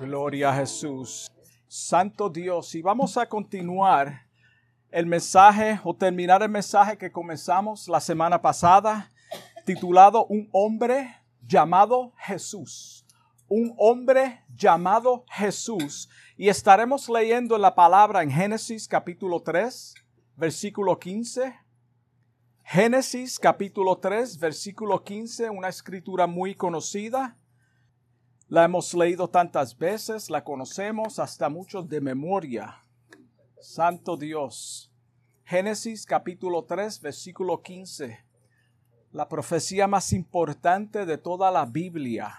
Gloria a Jesús. Santo Dios. Y vamos a continuar el mensaje o terminar el mensaje que comenzamos la semana pasada, titulado Un hombre llamado Jesús. Un hombre llamado Jesús. Y estaremos leyendo la palabra en Génesis capítulo 3, versículo 15. Génesis capítulo 3, versículo 15, una escritura muy conocida. La hemos leído tantas veces, la conocemos hasta muchos de memoria. Santo Dios. Génesis capítulo 3, versículo 15. La profecía más importante de toda la Biblia.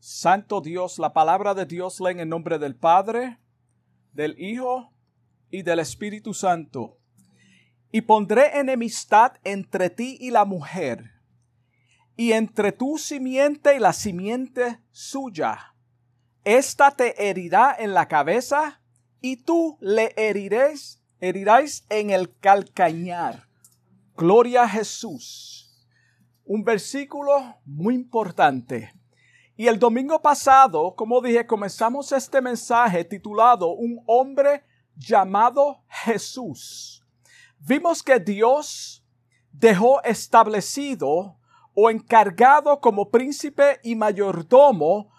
Santo Dios, la palabra de Dios leen en nombre del Padre, del Hijo y del Espíritu Santo. Y pondré enemistad entre ti y la mujer y entre tu simiente y la simiente suya. Esta te herirá en la cabeza y tú le herirás, herirás en el calcañar. Gloria a Jesús. Un versículo muy importante. Y el domingo pasado, como dije, comenzamos este mensaje titulado Un hombre llamado Jesús. Vimos que Dios dejó establecido o encargado como príncipe y mayordomo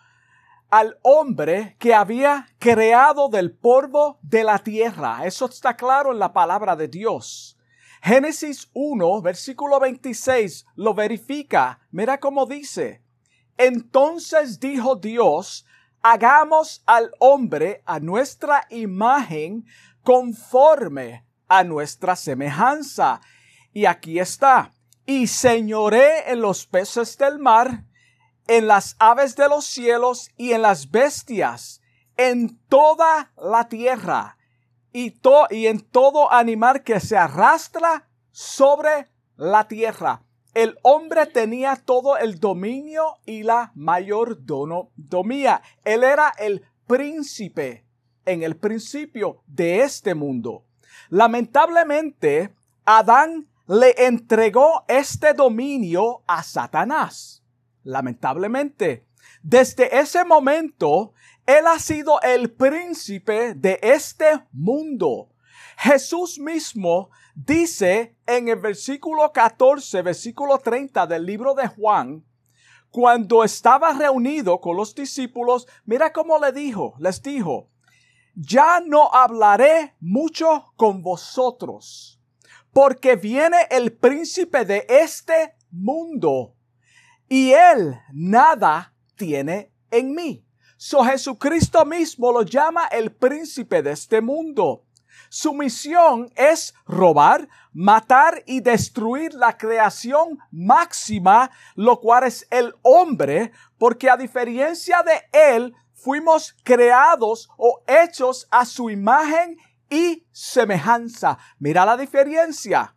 al hombre que había creado del polvo de la tierra. Eso está claro en la palabra de Dios. Génesis 1, versículo 26 lo verifica. Mira cómo dice. Entonces dijo Dios, hagamos al hombre a nuestra imagen conforme a nuestra semejanza. Y aquí está y señoré en los peces del mar, en las aves de los cielos y en las bestias, en toda la tierra y, y en todo animal que se arrastra sobre la tierra. El hombre tenía todo el dominio y la mayordomía. Él era el príncipe en el principio de este mundo. Lamentablemente, Adán le entregó este dominio a Satanás. Lamentablemente, desde ese momento, él ha sido el príncipe de este mundo. Jesús mismo dice en el versículo 14, versículo 30 del libro de Juan, cuando estaba reunido con los discípulos, mira cómo le dijo, les dijo, ya no hablaré mucho con vosotros porque viene el príncipe de este mundo y él nada tiene en mí. So Jesucristo mismo lo llama el príncipe de este mundo. Su misión es robar, matar y destruir la creación máxima, lo cual es el hombre, porque a diferencia de él, fuimos creados o hechos a su imagen y semejanza. Mira la diferencia.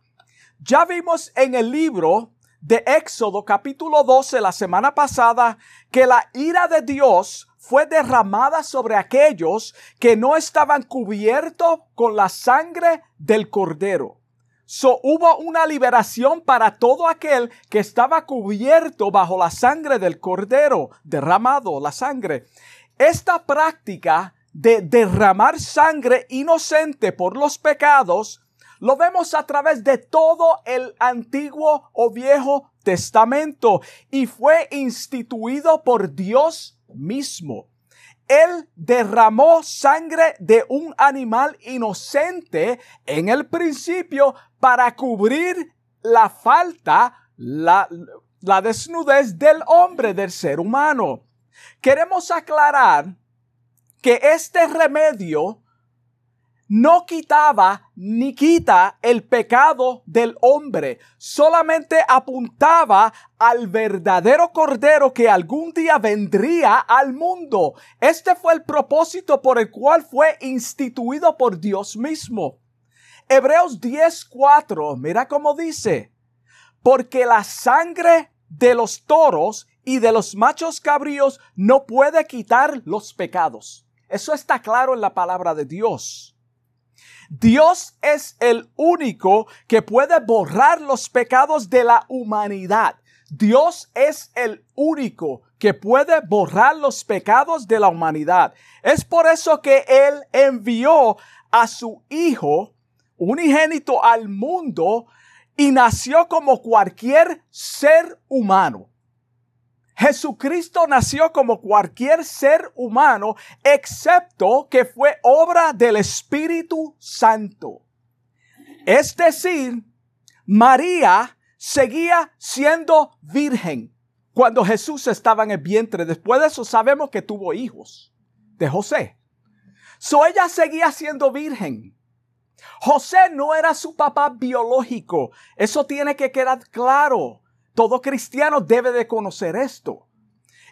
Ya vimos en el libro de Éxodo capítulo 12 la semana pasada que la ira de Dios fue derramada sobre aquellos que no estaban cubiertos con la sangre del cordero. So, hubo una liberación para todo aquel que estaba cubierto bajo la sangre del cordero, derramado la sangre. Esta práctica de derramar sangre inocente por los pecados, lo vemos a través de todo el antiguo o viejo testamento y fue instituido por Dios mismo. Él derramó sangre de un animal inocente en el principio para cubrir la falta, la, la desnudez del hombre, del ser humano. Queremos aclarar que este remedio no quitaba ni quita el pecado del hombre, solamente apuntaba al verdadero cordero que algún día vendría al mundo. Este fue el propósito por el cual fue instituido por Dios mismo. Hebreos 10:4, mira cómo dice, porque la sangre de los toros y de los machos cabríos no puede quitar los pecados. Eso está claro en la palabra de Dios. Dios es el único que puede borrar los pecados de la humanidad. Dios es el único que puede borrar los pecados de la humanidad. Es por eso que Él envió a su Hijo unigénito al mundo y nació como cualquier ser humano. Jesucristo nació como cualquier ser humano, excepto que fue obra del Espíritu Santo. Es decir, María seguía siendo virgen cuando Jesús estaba en el vientre. Después de eso sabemos que tuvo hijos de José. So ella seguía siendo virgen. José no era su papá biológico. Eso tiene que quedar claro. Todo cristiano debe de conocer esto.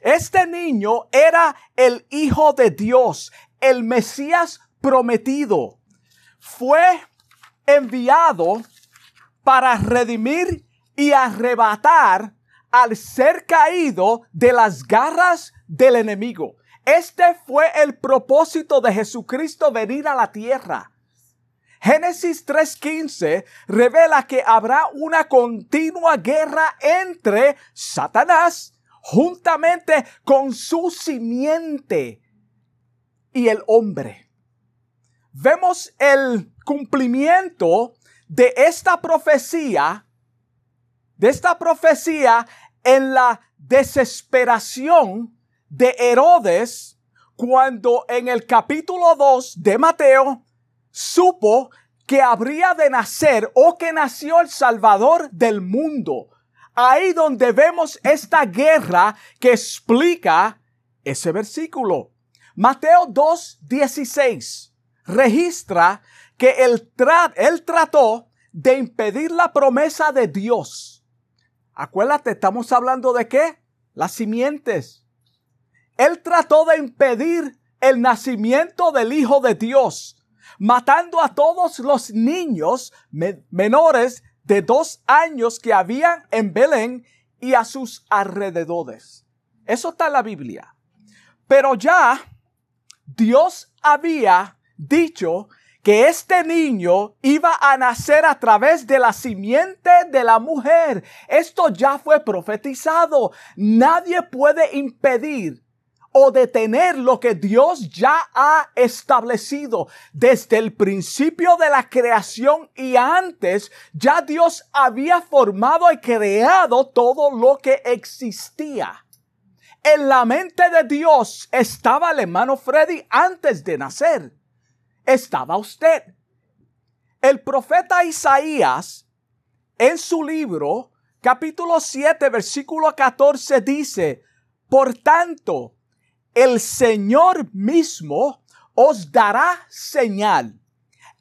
Este niño era el Hijo de Dios, el Mesías prometido. Fue enviado para redimir y arrebatar al ser caído de las garras del enemigo. Este fue el propósito de Jesucristo venir a la tierra. Génesis 3.15 revela que habrá una continua guerra entre Satanás juntamente con su simiente y el hombre. Vemos el cumplimiento de esta profecía, de esta profecía en la desesperación de Herodes cuando en el capítulo 2 de Mateo supo que habría de nacer o que nació el Salvador del mundo. Ahí donde vemos esta guerra que explica ese versículo. Mateo 2.16 registra que él, él trató de impedir la promesa de Dios. Acuérdate, estamos hablando de qué? Las simientes. Él trató de impedir el nacimiento del Hijo de Dios matando a todos los niños menores de dos años que habían en Belén y a sus alrededores. Eso está en la Biblia. Pero ya Dios había dicho que este niño iba a nacer a través de la simiente de la mujer. Esto ya fue profetizado. Nadie puede impedir o detener lo que Dios ya ha establecido desde el principio de la creación y antes ya Dios había formado y creado todo lo que existía. En la mente de Dios estaba el hermano Freddy antes de nacer. Estaba usted. El profeta Isaías en su libro capítulo 7 versículo 14 dice, por tanto, el Señor mismo os dará señal.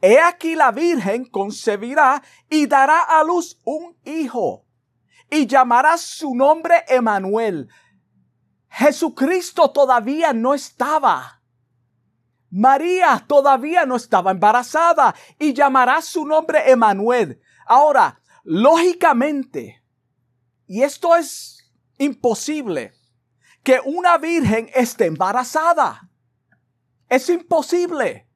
He aquí la Virgen concebirá y dará a luz un hijo y llamará su nombre Emanuel. Jesucristo todavía no estaba. María todavía no estaba embarazada y llamará su nombre Emanuel. Ahora, lógicamente, y esto es imposible, que una virgen esté embarazada. Es imposible.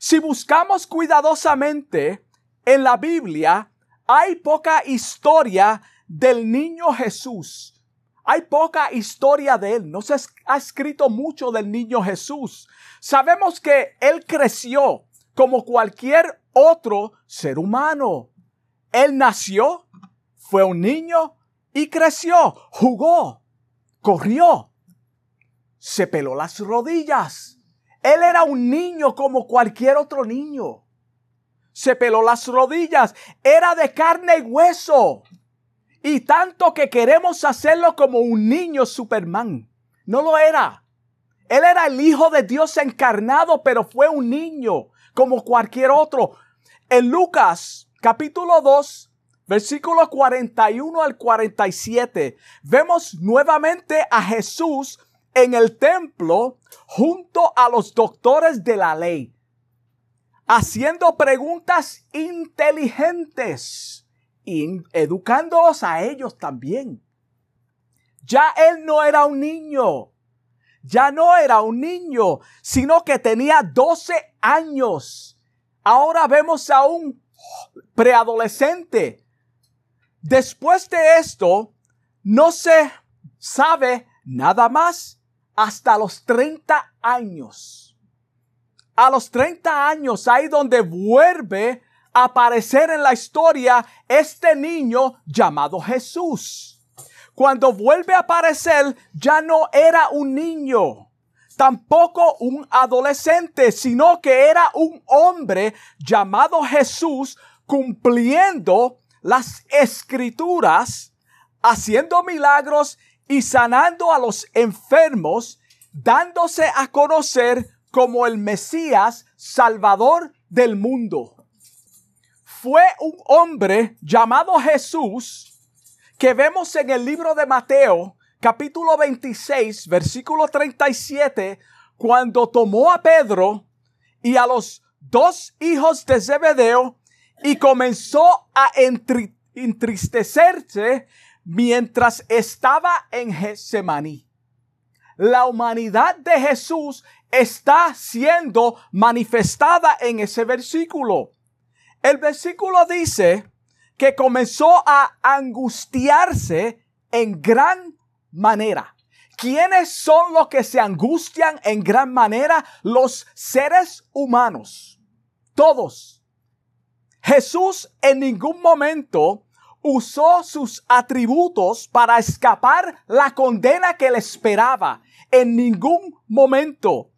Si buscamos cuidadosamente en la Biblia, hay poca historia del niño Jesús. Hay poca historia de él. No se ha escrito mucho del niño Jesús. Sabemos que él creció como cualquier otro ser humano. Él nació, fue un niño y creció, jugó, corrió, se peló las rodillas. Él era un niño como cualquier otro niño. Se peló las rodillas, era de carne y hueso. Y tanto que queremos hacerlo como un niño Superman. No lo era. Él era el Hijo de Dios encarnado, pero fue un niño como cualquier otro. En Lucas capítulo 2, versículo 41 al 47, vemos nuevamente a Jesús en el templo junto a los doctores de la ley, haciendo preguntas inteligentes y educándolos a ellos también. Ya él no era un niño, ya no era un niño, sino que tenía 12 años. Ahora vemos a un preadolescente Después de esto, no se sabe nada más hasta los 30 años. A los 30 años, ahí donde vuelve a aparecer en la historia este niño llamado Jesús. Cuando vuelve a aparecer, ya no era un niño, tampoco un adolescente, sino que era un hombre llamado Jesús cumpliendo las escrituras, haciendo milagros y sanando a los enfermos, dándose a conocer como el Mesías Salvador del mundo. Fue un hombre llamado Jesús que vemos en el libro de Mateo, capítulo 26, versículo 37, cuando tomó a Pedro y a los dos hijos de Zebedeo y comenzó a entristecerse mientras estaba en Getsemaní. La humanidad de Jesús está siendo manifestada en ese versículo. El versículo dice que comenzó a angustiarse en gran manera. ¿Quiénes son los que se angustian en gran manera? Los seres humanos. Todos. Jesús en ningún momento usó sus atributos para escapar la condena que le esperaba. En ningún momento.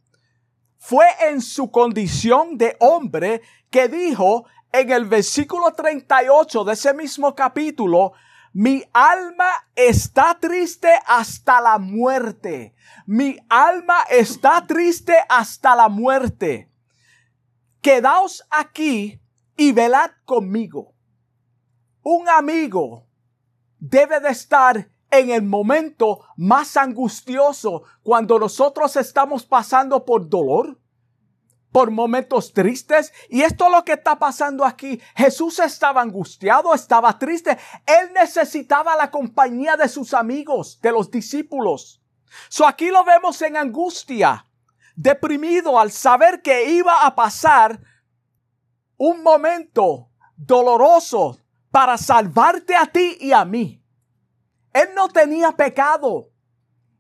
Fue en su condición de hombre que dijo en el versículo 38 de ese mismo capítulo, mi alma está triste hasta la muerte. Mi alma está triste hasta la muerte. Quedaos aquí y velad conmigo un amigo debe de estar en el momento más angustioso cuando nosotros estamos pasando por dolor, por momentos tristes. Y esto es lo que está pasando aquí. Jesús estaba angustiado, estaba triste. Él necesitaba la compañía de sus amigos, de los discípulos. So aquí lo vemos en angustia, deprimido al saber que iba a pasar un momento doloroso para salvarte a ti y a mí. Él no tenía pecado.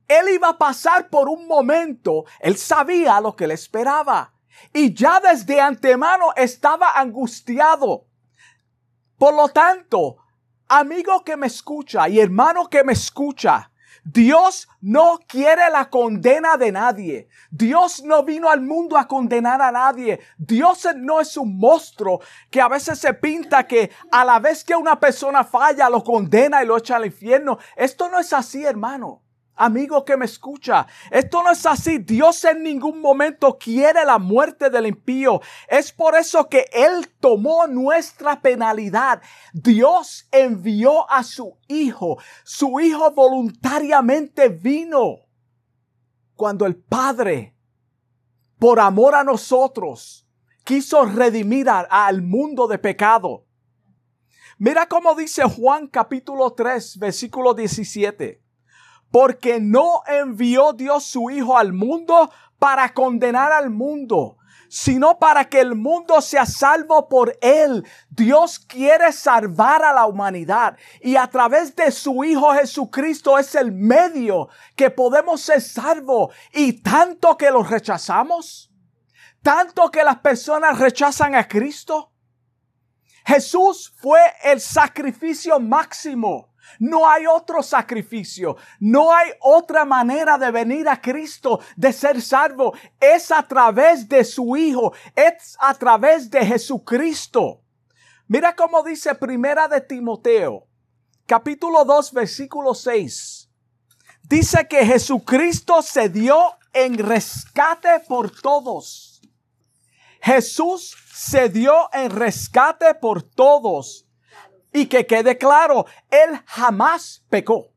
Él iba a pasar por un momento. Él sabía lo que le esperaba. Y ya desde antemano estaba angustiado. Por lo tanto, amigo que me escucha y hermano que me escucha, Dios no quiere la condena de nadie. Dios no vino al mundo a condenar a nadie. Dios no es un monstruo que a veces se pinta que a la vez que una persona falla lo condena y lo echa al infierno. Esto no es así, hermano amigo que me escucha, esto no es así. Dios en ningún momento quiere la muerte del impío. Es por eso que Él tomó nuestra penalidad. Dios envió a su Hijo. Su Hijo voluntariamente vino. Cuando el Padre, por amor a nosotros, quiso redimir al mundo de pecado. Mira cómo dice Juan capítulo 3, versículo 17 porque no envió Dios su Hijo al mundo para condenar al mundo, sino para que el mundo sea salvo por él. Dios quiere salvar a la humanidad y a través de su Hijo Jesucristo es el medio que podemos ser salvos y tanto que los rechazamos, tanto que las personas rechazan a Cristo. Jesús fue el sacrificio máximo no hay otro sacrificio. No hay otra manera de venir a Cristo, de ser salvo. Es a través de su Hijo. Es a través de Jesucristo. Mira cómo dice Primera de Timoteo, capítulo 2, versículo 6. Dice que Jesucristo se dio en rescate por todos. Jesús se dio en rescate por todos y que quede claro, Él jamás pecó.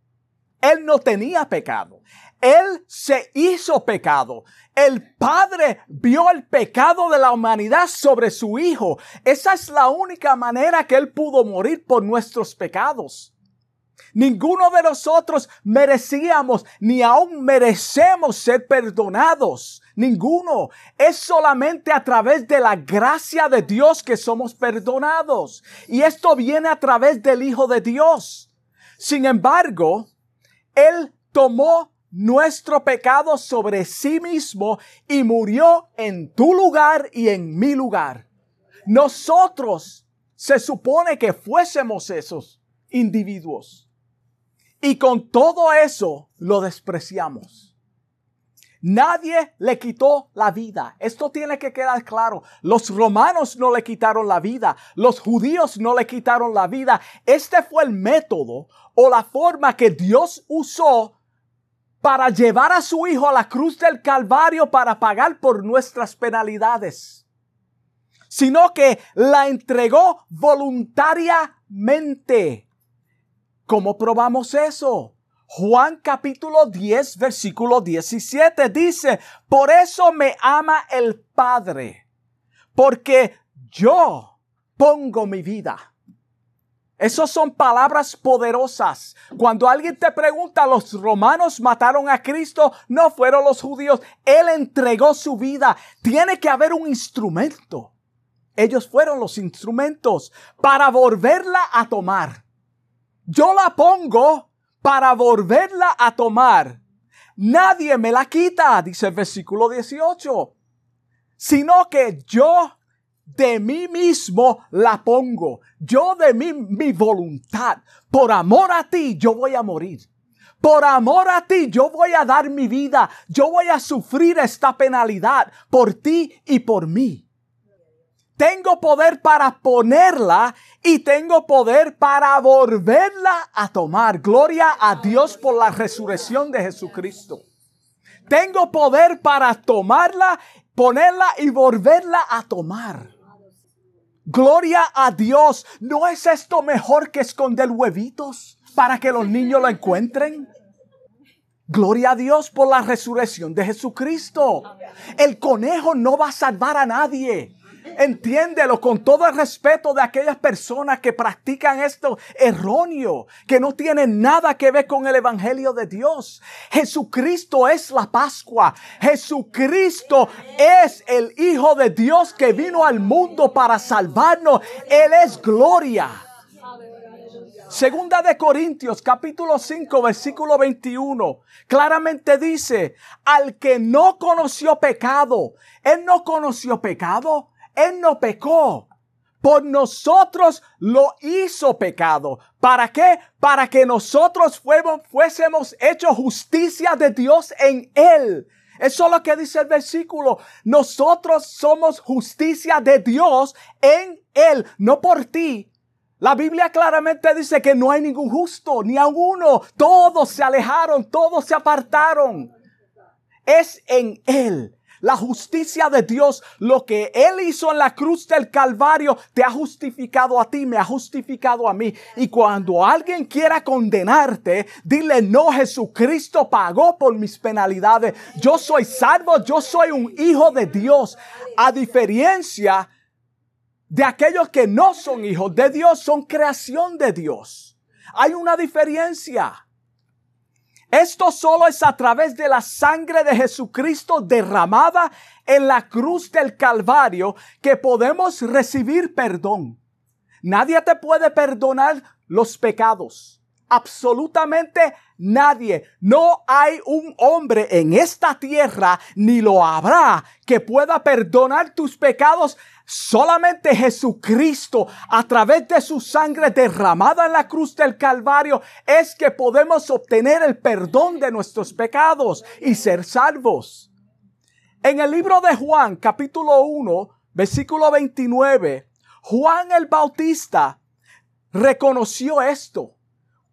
Él no tenía pecado. Él se hizo pecado. El Padre vio el pecado de la humanidad sobre su Hijo. Esa es la única manera que Él pudo morir por nuestros pecados. Ninguno de nosotros merecíamos ni aún merecemos ser perdonados. Ninguno. Es solamente a través de la gracia de Dios que somos perdonados. Y esto viene a través del Hijo de Dios. Sin embargo, Él tomó nuestro pecado sobre sí mismo y murió en tu lugar y en mi lugar. Nosotros se supone que fuésemos esos individuos. Y con todo eso lo despreciamos. Nadie le quitó la vida. Esto tiene que quedar claro. Los romanos no le quitaron la vida. Los judíos no le quitaron la vida. Este fue el método o la forma que Dios usó para llevar a su Hijo a la cruz del Calvario para pagar por nuestras penalidades, sino que la entregó voluntariamente. ¿Cómo probamos eso? Juan capítulo 10, versículo 17 dice, por eso me ama el Padre, porque yo pongo mi vida. Esas son palabras poderosas. Cuando alguien te pregunta, los romanos mataron a Cristo, no fueron los judíos. Él entregó su vida. Tiene que haber un instrumento. Ellos fueron los instrumentos para volverla a tomar. Yo la pongo para volverla a tomar. Nadie me la quita, dice el versículo 18, sino que yo de mí mismo la pongo. Yo de mí, mi voluntad. Por amor a ti, yo voy a morir. Por amor a ti, yo voy a dar mi vida. Yo voy a sufrir esta penalidad por ti y por mí. Tengo poder para ponerla y tengo poder para volverla a tomar. Gloria a Dios por la resurrección de Jesucristo. Tengo poder para tomarla, ponerla y volverla a tomar. Gloria a Dios. ¿No es esto mejor que esconder huevitos para que los niños lo encuentren? Gloria a Dios por la resurrección de Jesucristo. El conejo no va a salvar a nadie. Entiéndelo con todo el respeto de aquellas personas que practican esto erróneo, que no tienen nada que ver con el Evangelio de Dios. Jesucristo es la Pascua. Jesucristo es el Hijo de Dios que vino al mundo para salvarnos. Él es gloria. Segunda de Corintios capítulo 5 versículo 21 claramente dice, al que no conoció pecado, él no conoció pecado, él no pecó. Por nosotros lo hizo pecado. ¿Para qué? Para que nosotros fuésemos, fuésemos hechos justicia de Dios en Él. Eso es lo que dice el versículo. Nosotros somos justicia de Dios en Él, no por ti. La Biblia claramente dice que no hay ningún justo, ni a uno. Todos se alejaron, todos se apartaron. Es en Él. La justicia de Dios, lo que Él hizo en la cruz del Calvario, te ha justificado a ti, me ha justificado a mí. Y cuando alguien quiera condenarte, dile, no, Jesucristo pagó por mis penalidades. Yo soy salvo, yo soy un hijo de Dios. A diferencia de aquellos que no son hijos de Dios, son creación de Dios. Hay una diferencia. Esto solo es a través de la sangre de Jesucristo derramada en la cruz del Calvario que podemos recibir perdón. Nadie te puede perdonar los pecados. Absolutamente nadie. No hay un hombre en esta tierra, ni lo habrá, que pueda perdonar tus pecados Solamente Jesucristo, a través de su sangre derramada en la cruz del Calvario, es que podemos obtener el perdón de nuestros pecados y ser salvos. En el libro de Juan, capítulo 1, versículo 29, Juan el Bautista reconoció esto.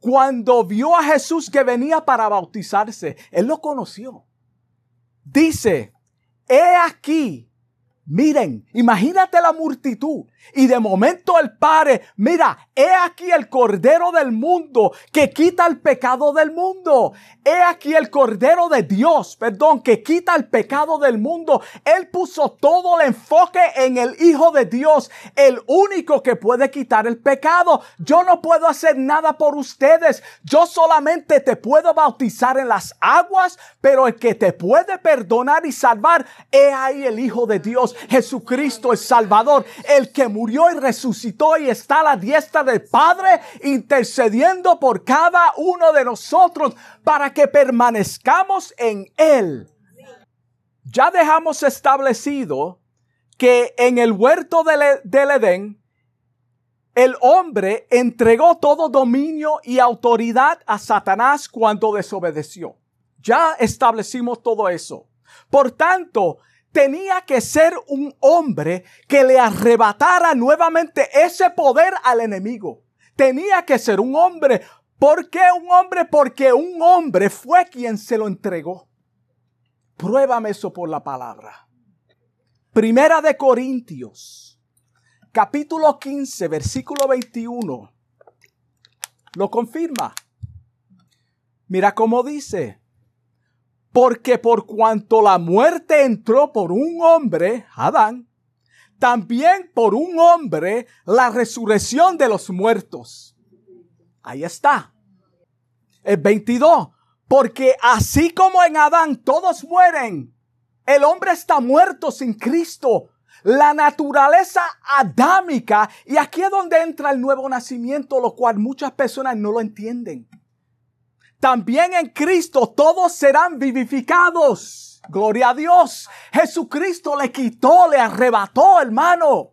Cuando vio a Jesús que venía para bautizarse, él lo conoció. Dice, he aquí Miren, imagínate la multitud. Y de momento el Padre, mira, he aquí el Cordero del mundo que quita el pecado del mundo. He aquí el Cordero de Dios, perdón, que quita el pecado del mundo. Él puso todo el enfoque en el Hijo de Dios, el único que puede quitar el pecado. Yo no puedo hacer nada por ustedes. Yo solamente te puedo bautizar en las aguas, pero el que te puede perdonar y salvar, he ahí el Hijo de Dios. Jesucristo el Salvador, el murió y resucitó y está a la diestra del Padre, intercediendo por cada uno de nosotros para que permanezcamos en Él. Ya dejamos establecido que en el huerto del, del Edén, el hombre entregó todo dominio y autoridad a Satanás cuando desobedeció. Ya establecimos todo eso. Por tanto, tenía que ser un hombre que le arrebatara nuevamente ese poder al enemigo. Tenía que ser un hombre. ¿Por qué un hombre? Porque un hombre fue quien se lo entregó. Pruébame eso por la palabra. Primera de Corintios capítulo 15, versículo 21, lo confirma. Mira cómo dice, porque por cuanto la muerte entró por un hombre, Adán, también por un hombre la resurrección de los muertos. Ahí está. El 22. Porque así como en Adán todos mueren, el hombre está muerto sin Cristo la naturaleza adámica. Y aquí es donde entra el nuevo nacimiento, lo cual muchas personas no lo entienden. También en Cristo todos serán vivificados. Gloria a Dios. Jesucristo le quitó, le arrebató, hermano,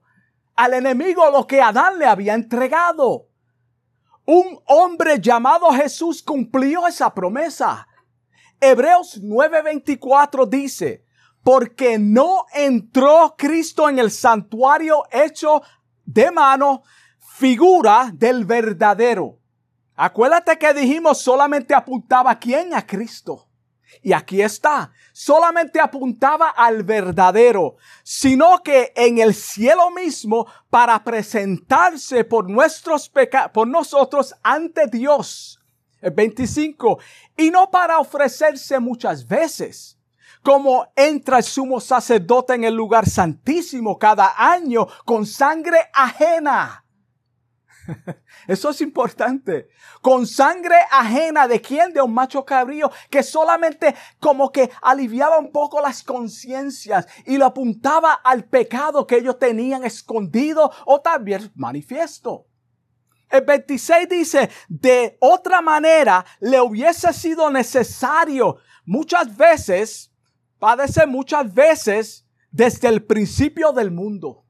al enemigo lo que Adán le había entregado. Un hombre llamado Jesús cumplió esa promesa. Hebreos 9:24 dice, porque no entró Cristo en el santuario hecho de mano, figura del verdadero. Acuérdate que dijimos solamente apuntaba a quién, a Cristo. Y aquí está, solamente apuntaba al verdadero, sino que en el cielo mismo para presentarse por nuestros pecados, por nosotros ante Dios. El 25. Y no para ofrecerse muchas veces como entra el sumo sacerdote en el lugar santísimo cada año con sangre ajena. Eso es importante. Con sangre ajena de quién? De un macho cabrío que solamente como que aliviaba un poco las conciencias y lo apuntaba al pecado que ellos tenían escondido o también manifiesto. El 26 dice, de otra manera le hubiese sido necesario muchas veces padece muchas veces desde el principio del mundo.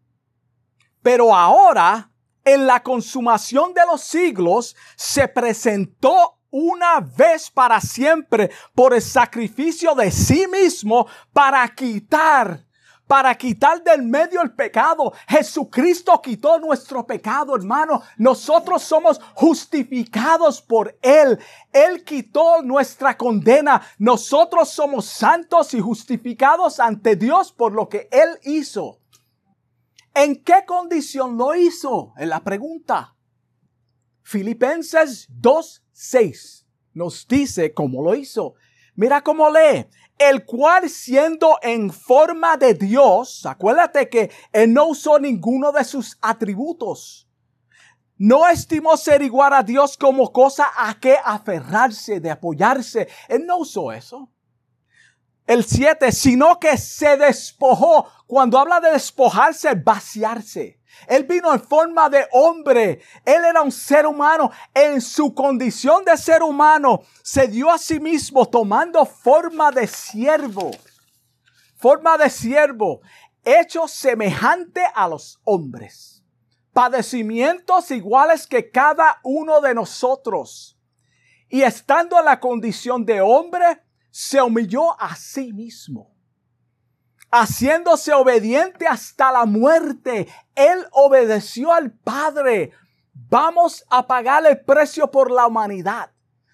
Pero ahora, en la consumación de los siglos, se presentó una vez para siempre por el sacrificio de sí mismo para quitar para quitar del medio el pecado. Jesucristo quitó nuestro pecado, hermano. Nosotros somos justificados por Él. Él quitó nuestra condena. Nosotros somos santos y justificados ante Dios por lo que Él hizo. ¿En qué condición lo hizo? En la pregunta. Filipenses 2.6 nos dice cómo lo hizo. Mira cómo lee el cual siendo en forma de Dios, acuérdate que él no usó ninguno de sus atributos. No estimó ser igual a Dios como cosa a que aferrarse, de apoyarse. Él no usó eso. El 7, sino que se despojó. Cuando habla de despojarse, vaciarse. Él vino en forma de hombre. Él era un ser humano. En su condición de ser humano, se dio a sí mismo tomando forma de siervo. Forma de siervo. Hecho semejante a los hombres. Padecimientos iguales que cada uno de nosotros. Y estando en la condición de hombre, se humilló a sí mismo haciéndose obediente hasta la muerte. Él obedeció al Padre. Vamos a pagar el precio por la humanidad.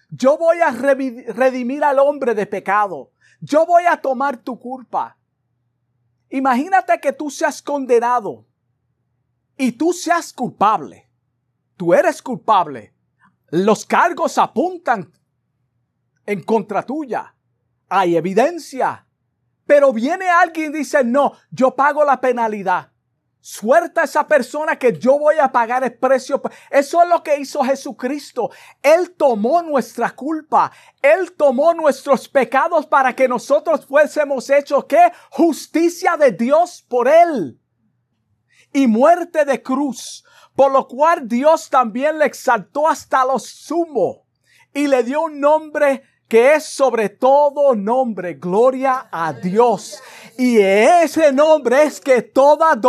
Yo voy a redimir al hombre de pecado. Yo voy a tomar tu culpa. Imagínate que tú seas condenado y tú seas culpable. Tú eres culpable. Los cargos apuntan en contra tuya. Hay evidencia. Pero viene alguien y dice, no, yo pago la penalidad. Suelta a esa persona que yo voy a pagar el precio. Eso es lo que hizo Jesucristo. Él tomó nuestra culpa. Él tomó nuestros pecados para que nosotros fuésemos hechos, ¿qué? Justicia de Dios por Él. Y muerte de cruz. Por lo cual Dios también le exaltó hasta lo sumo y le dio un nombre que es sobre todo nombre, gloria a Dios. Y ese nombre es que toda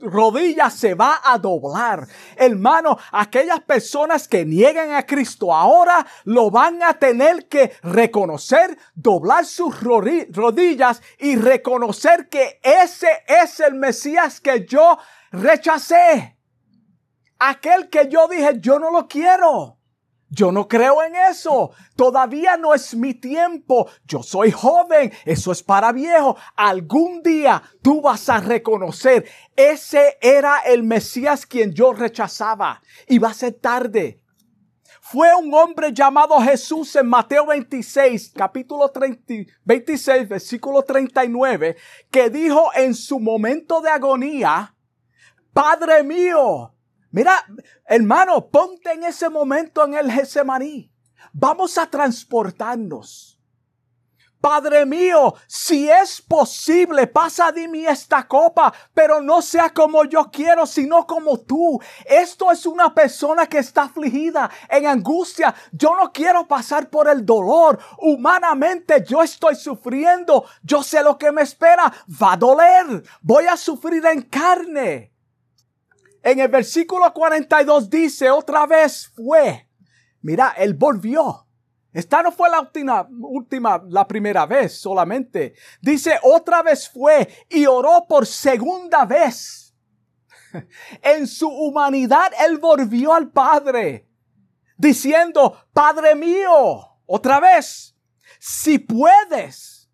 rodilla se va a doblar. Hermano, aquellas personas que niegan a Cristo ahora lo van a tener que reconocer, doblar sus rodillas y reconocer que ese es el Mesías que yo rechacé. Aquel que yo dije, yo no lo quiero. Yo no creo en eso. Todavía no es mi tiempo. Yo soy joven. Eso es para viejo. Algún día tú vas a reconocer. Ese era el Mesías quien yo rechazaba. Y va a ser tarde. Fue un hombre llamado Jesús en Mateo 26, capítulo 26, versículo 39, que dijo en su momento de agonía, Padre mío, Mira, hermano, ponte en ese momento en el Getsemaní. Vamos a transportarnos. Padre mío, si es posible, pasa de mí esta copa, pero no sea como yo quiero, sino como tú. Esto es una persona que está afligida, en angustia. Yo no quiero pasar por el dolor. Humanamente yo estoy sufriendo. Yo sé lo que me espera. Va a doler. Voy a sufrir en carne. En el versículo 42 dice, otra vez fue. Mira, él volvió. Esta no fue la última, última, la primera vez solamente. Dice, otra vez fue y oró por segunda vez. En su humanidad, él volvió al Padre, diciendo, Padre mío, otra vez, si puedes,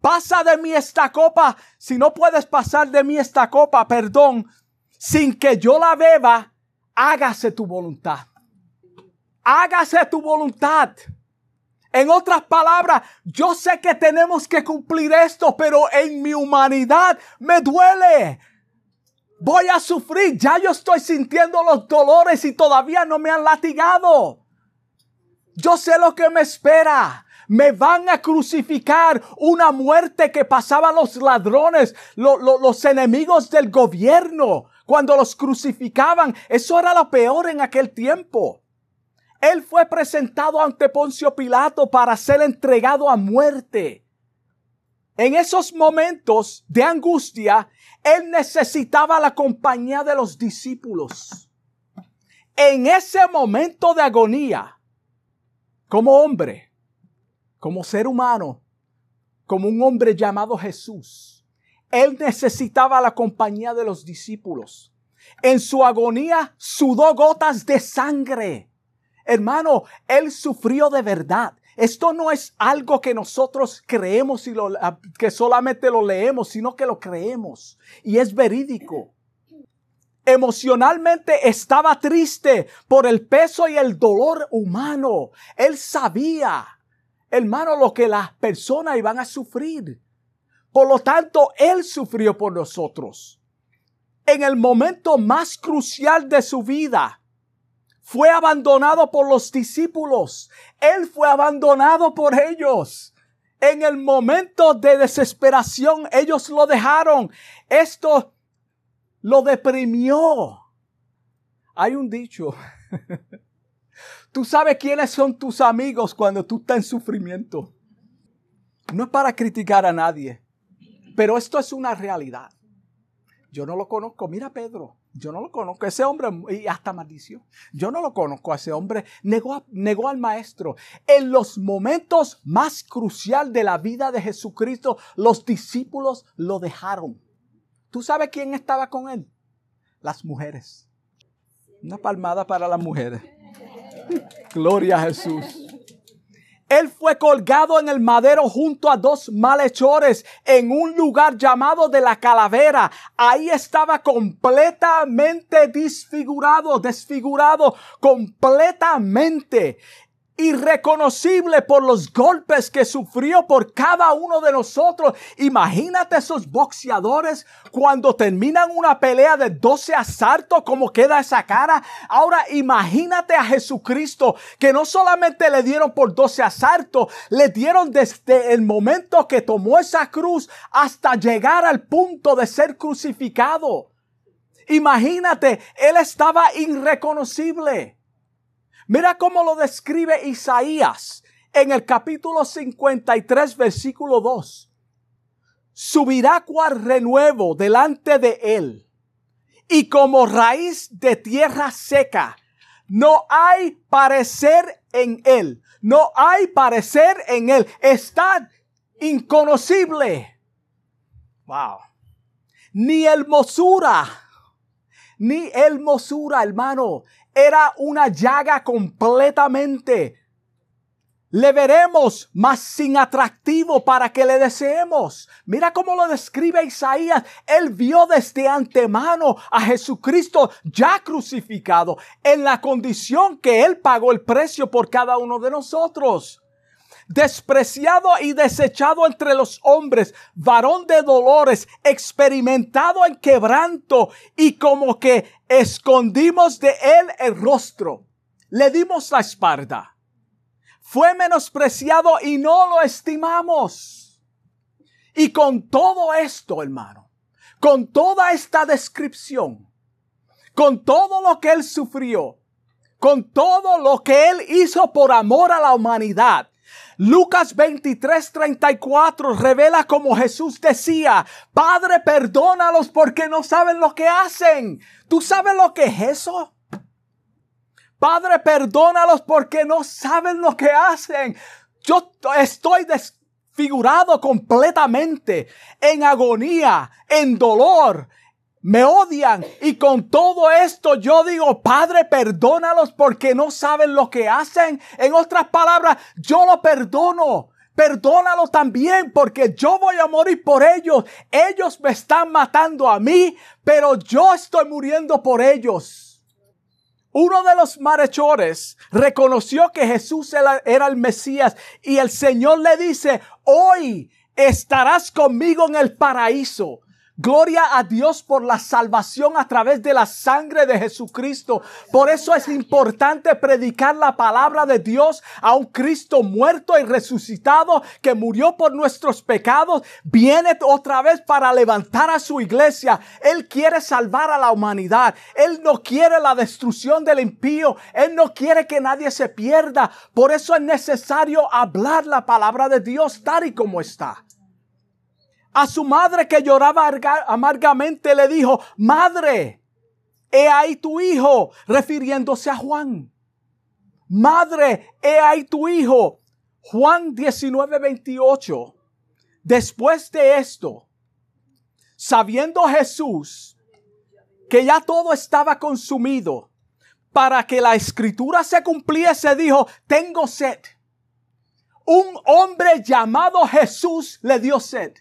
pasa de mí esta copa. Si no puedes pasar de mí esta copa, perdón, sin que yo la beba, hágase tu voluntad. Hágase tu voluntad. En otras palabras, yo sé que tenemos que cumplir esto, pero en mi humanidad me duele. Voy a sufrir. Ya yo estoy sintiendo los dolores y todavía no me han latigado. Yo sé lo que me espera. Me van a crucificar una muerte que pasaban los ladrones, los enemigos del gobierno cuando los crucificaban. Eso era lo peor en aquel tiempo. Él fue presentado ante Poncio Pilato para ser entregado a muerte. En esos momentos de angustia, él necesitaba la compañía de los discípulos. En ese momento de agonía, como hombre, como ser humano, como un hombre llamado Jesús, él necesitaba la compañía de los discípulos. En su agonía sudó gotas de sangre. Hermano, él sufrió de verdad. Esto no es algo que nosotros creemos y lo, que solamente lo leemos, sino que lo creemos. Y es verídico. Emocionalmente estaba triste por el peso y el dolor humano. Él sabía, hermano, lo que las personas iban a sufrir. Por lo tanto, Él sufrió por nosotros. En el momento más crucial de su vida, fue abandonado por los discípulos. Él fue abandonado por ellos. En el momento de desesperación, ellos lo dejaron. Esto lo deprimió. Hay un dicho. Tú sabes quiénes son tus amigos cuando tú estás en sufrimiento. No es para criticar a nadie. Pero esto es una realidad. Yo no lo conozco. Mira Pedro, yo no lo conozco. Ese hombre, y hasta maldició. Yo no lo conozco ese hombre. Negó, negó al maestro. En los momentos más cruciales de la vida de Jesucristo, los discípulos lo dejaron. ¿Tú sabes quién estaba con él? Las mujeres. Una palmada para las mujeres. Gloria a Jesús. Él fue colgado en el madero junto a dos malhechores en un lugar llamado de la calavera. Ahí estaba completamente desfigurado, desfigurado completamente. Irreconocible por los golpes que sufrió por cada uno de nosotros. Imagínate esos boxeadores cuando terminan una pelea de 12 asaltos, como queda esa cara. Ahora imagínate a Jesucristo que no solamente le dieron por 12 asaltos, le dieron desde el momento que tomó esa cruz hasta llegar al punto de ser crucificado. Imagínate, él estaba irreconocible. Mira cómo lo describe Isaías en el capítulo 53, versículo 2. Subirá cual renuevo delante de él y como raíz de tierra seca. No hay parecer en él. No hay parecer en él. Está inconocible. Wow. Ni hermosura. Ni hermosura, hermano era una llaga completamente. Le veremos más sin atractivo para que le deseemos. Mira cómo lo describe Isaías. Él vio desde antemano a Jesucristo ya crucificado en la condición que Él pagó el precio por cada uno de nosotros despreciado y desechado entre los hombres, varón de dolores, experimentado en quebranto y como que escondimos de él el rostro, le dimos la espalda. Fue menospreciado y no lo estimamos. Y con todo esto, hermano, con toda esta descripción, con todo lo que él sufrió, con todo lo que él hizo por amor a la humanidad, Lucas 23, 34 revela como Jesús decía, Padre, perdónalos porque no saben lo que hacen. ¿Tú sabes lo que es eso? Padre, perdónalos porque no saben lo que hacen. Yo estoy desfigurado completamente, en agonía, en dolor, me odian y con todo esto yo digo, Padre, perdónalos porque no saben lo que hacen. En otras palabras, yo lo perdono. Perdónalo también porque yo voy a morir por ellos. Ellos me están matando a mí, pero yo estoy muriendo por ellos. Uno de los marechores reconoció que Jesús era el Mesías y el Señor le dice, hoy estarás conmigo en el paraíso. Gloria a Dios por la salvación a través de la sangre de Jesucristo. Por eso es importante predicar la palabra de Dios a un Cristo muerto y resucitado que murió por nuestros pecados. Viene otra vez para levantar a su iglesia. Él quiere salvar a la humanidad. Él no quiere la destrucción del impío. Él no quiere que nadie se pierda. Por eso es necesario hablar la palabra de Dios tal y como está. A su madre que lloraba amargamente le dijo, Madre, he ahí tu hijo, refiriéndose a Juan. Madre, he ahí tu hijo. Juan 19, 28. Después de esto, sabiendo Jesús que ya todo estaba consumido, para que la escritura se cumpliese, dijo, tengo sed. Un hombre llamado Jesús le dio sed.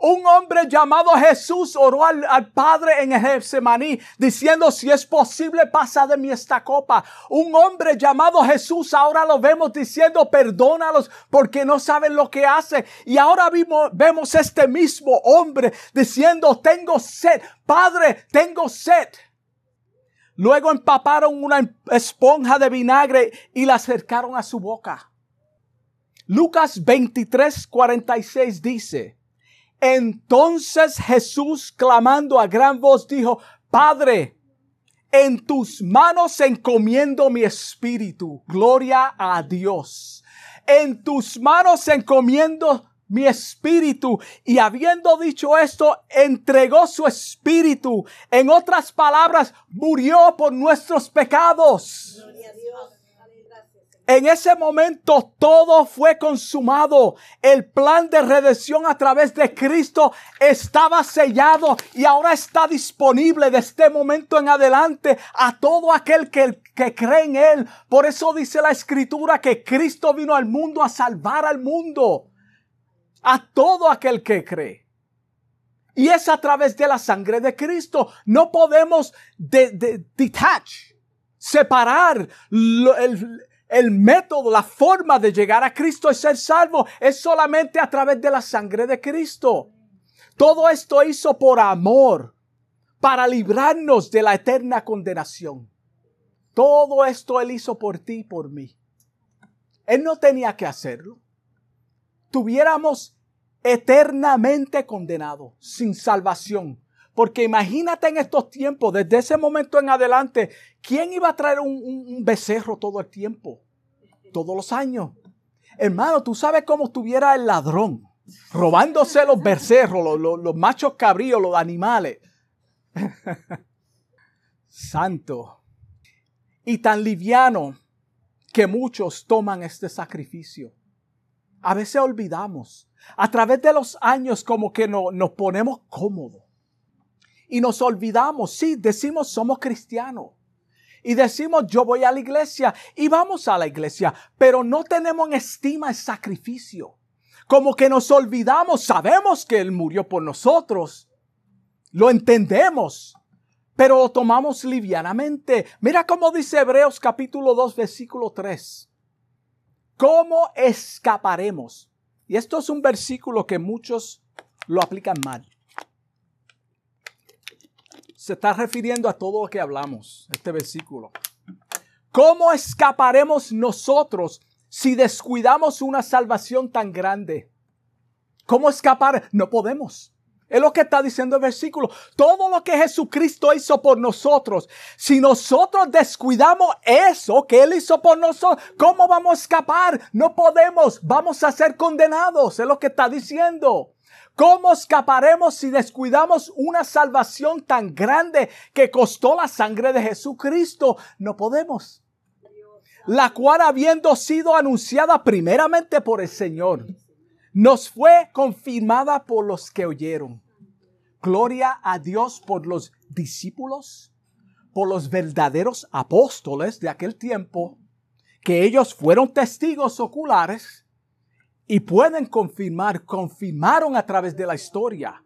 Un hombre llamado Jesús oró al, Padre en Getsemaní diciendo si es posible pasa de mí esta copa. Un hombre llamado Jesús ahora lo vemos diciendo perdónalos porque no saben lo que hacen. Y ahora vimos, vemos este mismo hombre diciendo tengo sed. Padre, tengo sed. Luego empaparon una esponja de vinagre y la acercaron a su boca. Lucas 23, 46 dice, entonces Jesús, clamando a gran voz, dijo, Padre, en tus manos encomiendo mi espíritu. Gloria a Dios. En tus manos encomiendo mi espíritu. Y habiendo dicho esto, entregó su espíritu. En otras palabras, murió por nuestros pecados. Gloria a Dios. En ese momento todo fue consumado. El plan de redención a través de Cristo estaba sellado y ahora está disponible de este momento en adelante a todo aquel que, que cree en Él. Por eso dice la escritura que Cristo vino al mundo a salvar al mundo. A todo aquel que cree. Y es a través de la sangre de Cristo. No podemos de, detach, separar el, el método, la forma de llegar a Cristo y ser salvo es solamente a través de la sangre de Cristo. Todo esto hizo por amor, para librarnos de la eterna condenación. Todo esto Él hizo por ti y por mí. Él no tenía que hacerlo. Tuviéramos eternamente condenado, sin salvación. Porque imagínate en estos tiempos, desde ese momento en adelante, ¿quién iba a traer un, becerro todo el tiempo? Todos los años. Hermano, tú sabes cómo estuviera el ladrón, robándose los becerros, los, los machos cabríos, los animales. Santo. Y tan liviano que muchos toman este sacrificio. A veces olvidamos. A través de los años como que no, nos ponemos cómodos. Y nos olvidamos. Sí, decimos somos cristianos. Y decimos yo voy a la iglesia y vamos a la iglesia. Pero no tenemos en estima el sacrificio. Como que nos olvidamos. Sabemos que Él murió por nosotros. Lo entendemos pero lo tomamos livianamente. Mira cómo dice Hebreos capítulo 2, versículo 3. ¿Cómo escaparemos? Y esto es un versículo que muchos lo aplican mal. Se está refiriendo a todo lo que hablamos, este versículo. ¿Cómo escaparemos nosotros si descuidamos una salvación tan grande? ¿Cómo escapar? No podemos. Es lo que está diciendo el versículo. Todo lo que Jesucristo hizo por nosotros, si nosotros descuidamos eso que Él hizo por nosotros, ¿cómo vamos a escapar? No podemos, vamos a ser condenados. Es lo que está diciendo. ¿Cómo escaparemos si descuidamos una salvación tan grande que costó la sangre de Jesucristo? No podemos. La cual habiendo sido anunciada primeramente por el Señor nos fue confirmada por los que oyeron. Gloria a Dios por los discípulos, por los verdaderos apóstoles de aquel tiempo, que ellos fueron testigos oculares y pueden confirmar, confirmaron a través de la historia.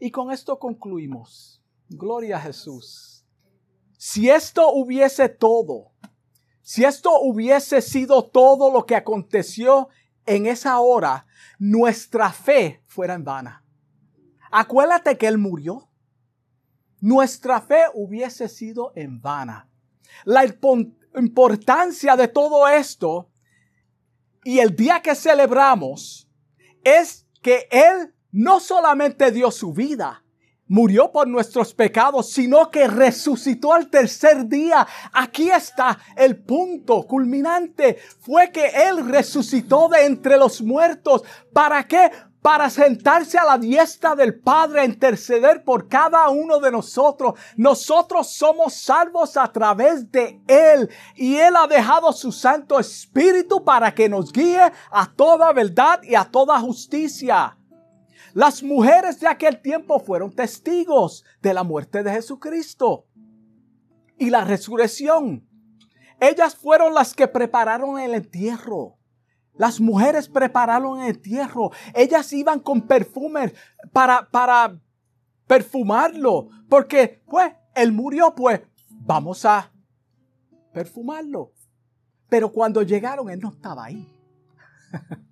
Y con esto concluimos. Gloria a Jesús. Si esto hubiese todo, si esto hubiese sido todo lo que aconteció en esa hora, nuestra fe fuera en vana. Acuérdate que Él murió. Nuestra fe hubiese sido en vana. La importancia de todo esto y el día que celebramos es que Él no solamente dio su vida, murió por nuestros pecados, sino que resucitó al tercer día. Aquí está el punto culminante. Fue que Él resucitó de entre los muertos. ¿Para qué? Para sentarse a la diestra del Padre a interceder por cada uno de nosotros. Nosotros somos salvos a través de Él. Y Él ha dejado su Santo Espíritu para que nos guíe a toda verdad y a toda justicia. Las mujeres de aquel tiempo fueron testigos de la muerte de Jesucristo y la resurrección. Ellas fueron las que prepararon el entierro. Las mujeres prepararon el entierro. Ellas iban con perfumes para, para perfumarlo. Porque, pues, él murió, pues, vamos a perfumarlo. Pero cuando llegaron, él no estaba ahí.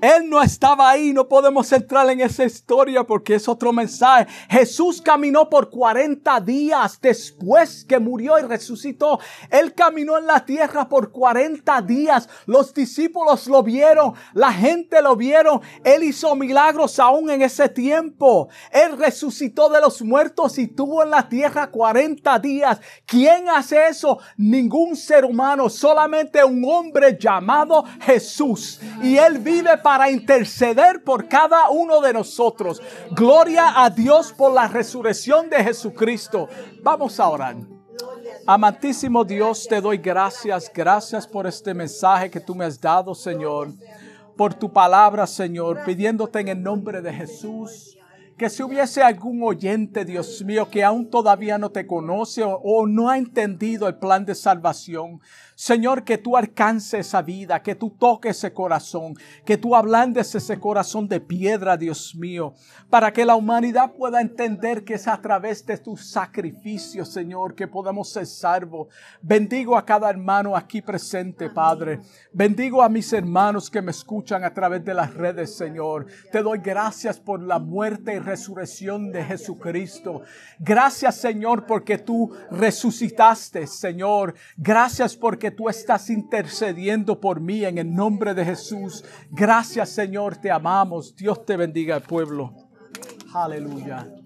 Él no estaba ahí, no podemos entrar en esa historia porque es otro mensaje. Jesús caminó por 40 días después que murió y resucitó. Él caminó en la tierra por 40 días. Los discípulos lo vieron, la gente lo vieron. Él hizo milagros aún en ese tiempo. Él resucitó de los muertos y tuvo en la tierra 40 días. ¿Quién hace eso? Ningún ser humano, solamente un hombre llamado Jesús. Y él vive para para interceder por cada uno de nosotros. Gloria a Dios por la resurrección de Jesucristo. Vamos a orar. Amantísimo Dios, te doy gracias, gracias por este mensaje que tú me has dado, Señor, por tu palabra, Señor, pidiéndote en el nombre de Jesús que si hubiese algún oyente, Dios mío, que aún todavía no te conoce o, o no ha entendido el plan de salvación, Señor, que tú alcances esa vida, que tú toques ese corazón, que tú ablandes ese corazón de piedra, Dios mío, para que la humanidad pueda entender que es a través de tu sacrificio, Señor, que podemos ser salvos. Bendigo a cada hermano aquí presente, Padre. Bendigo a mis hermanos que me escuchan a través de las redes, Señor. Te doy gracias por la muerte y resurrección de Jesucristo. Gracias, Señor, porque tú resucitaste, Señor. Gracias porque tú estás intercediendo por mí en el nombre de Jesús. Gracias Señor, te amamos. Dios te bendiga al pueblo. Aleluya.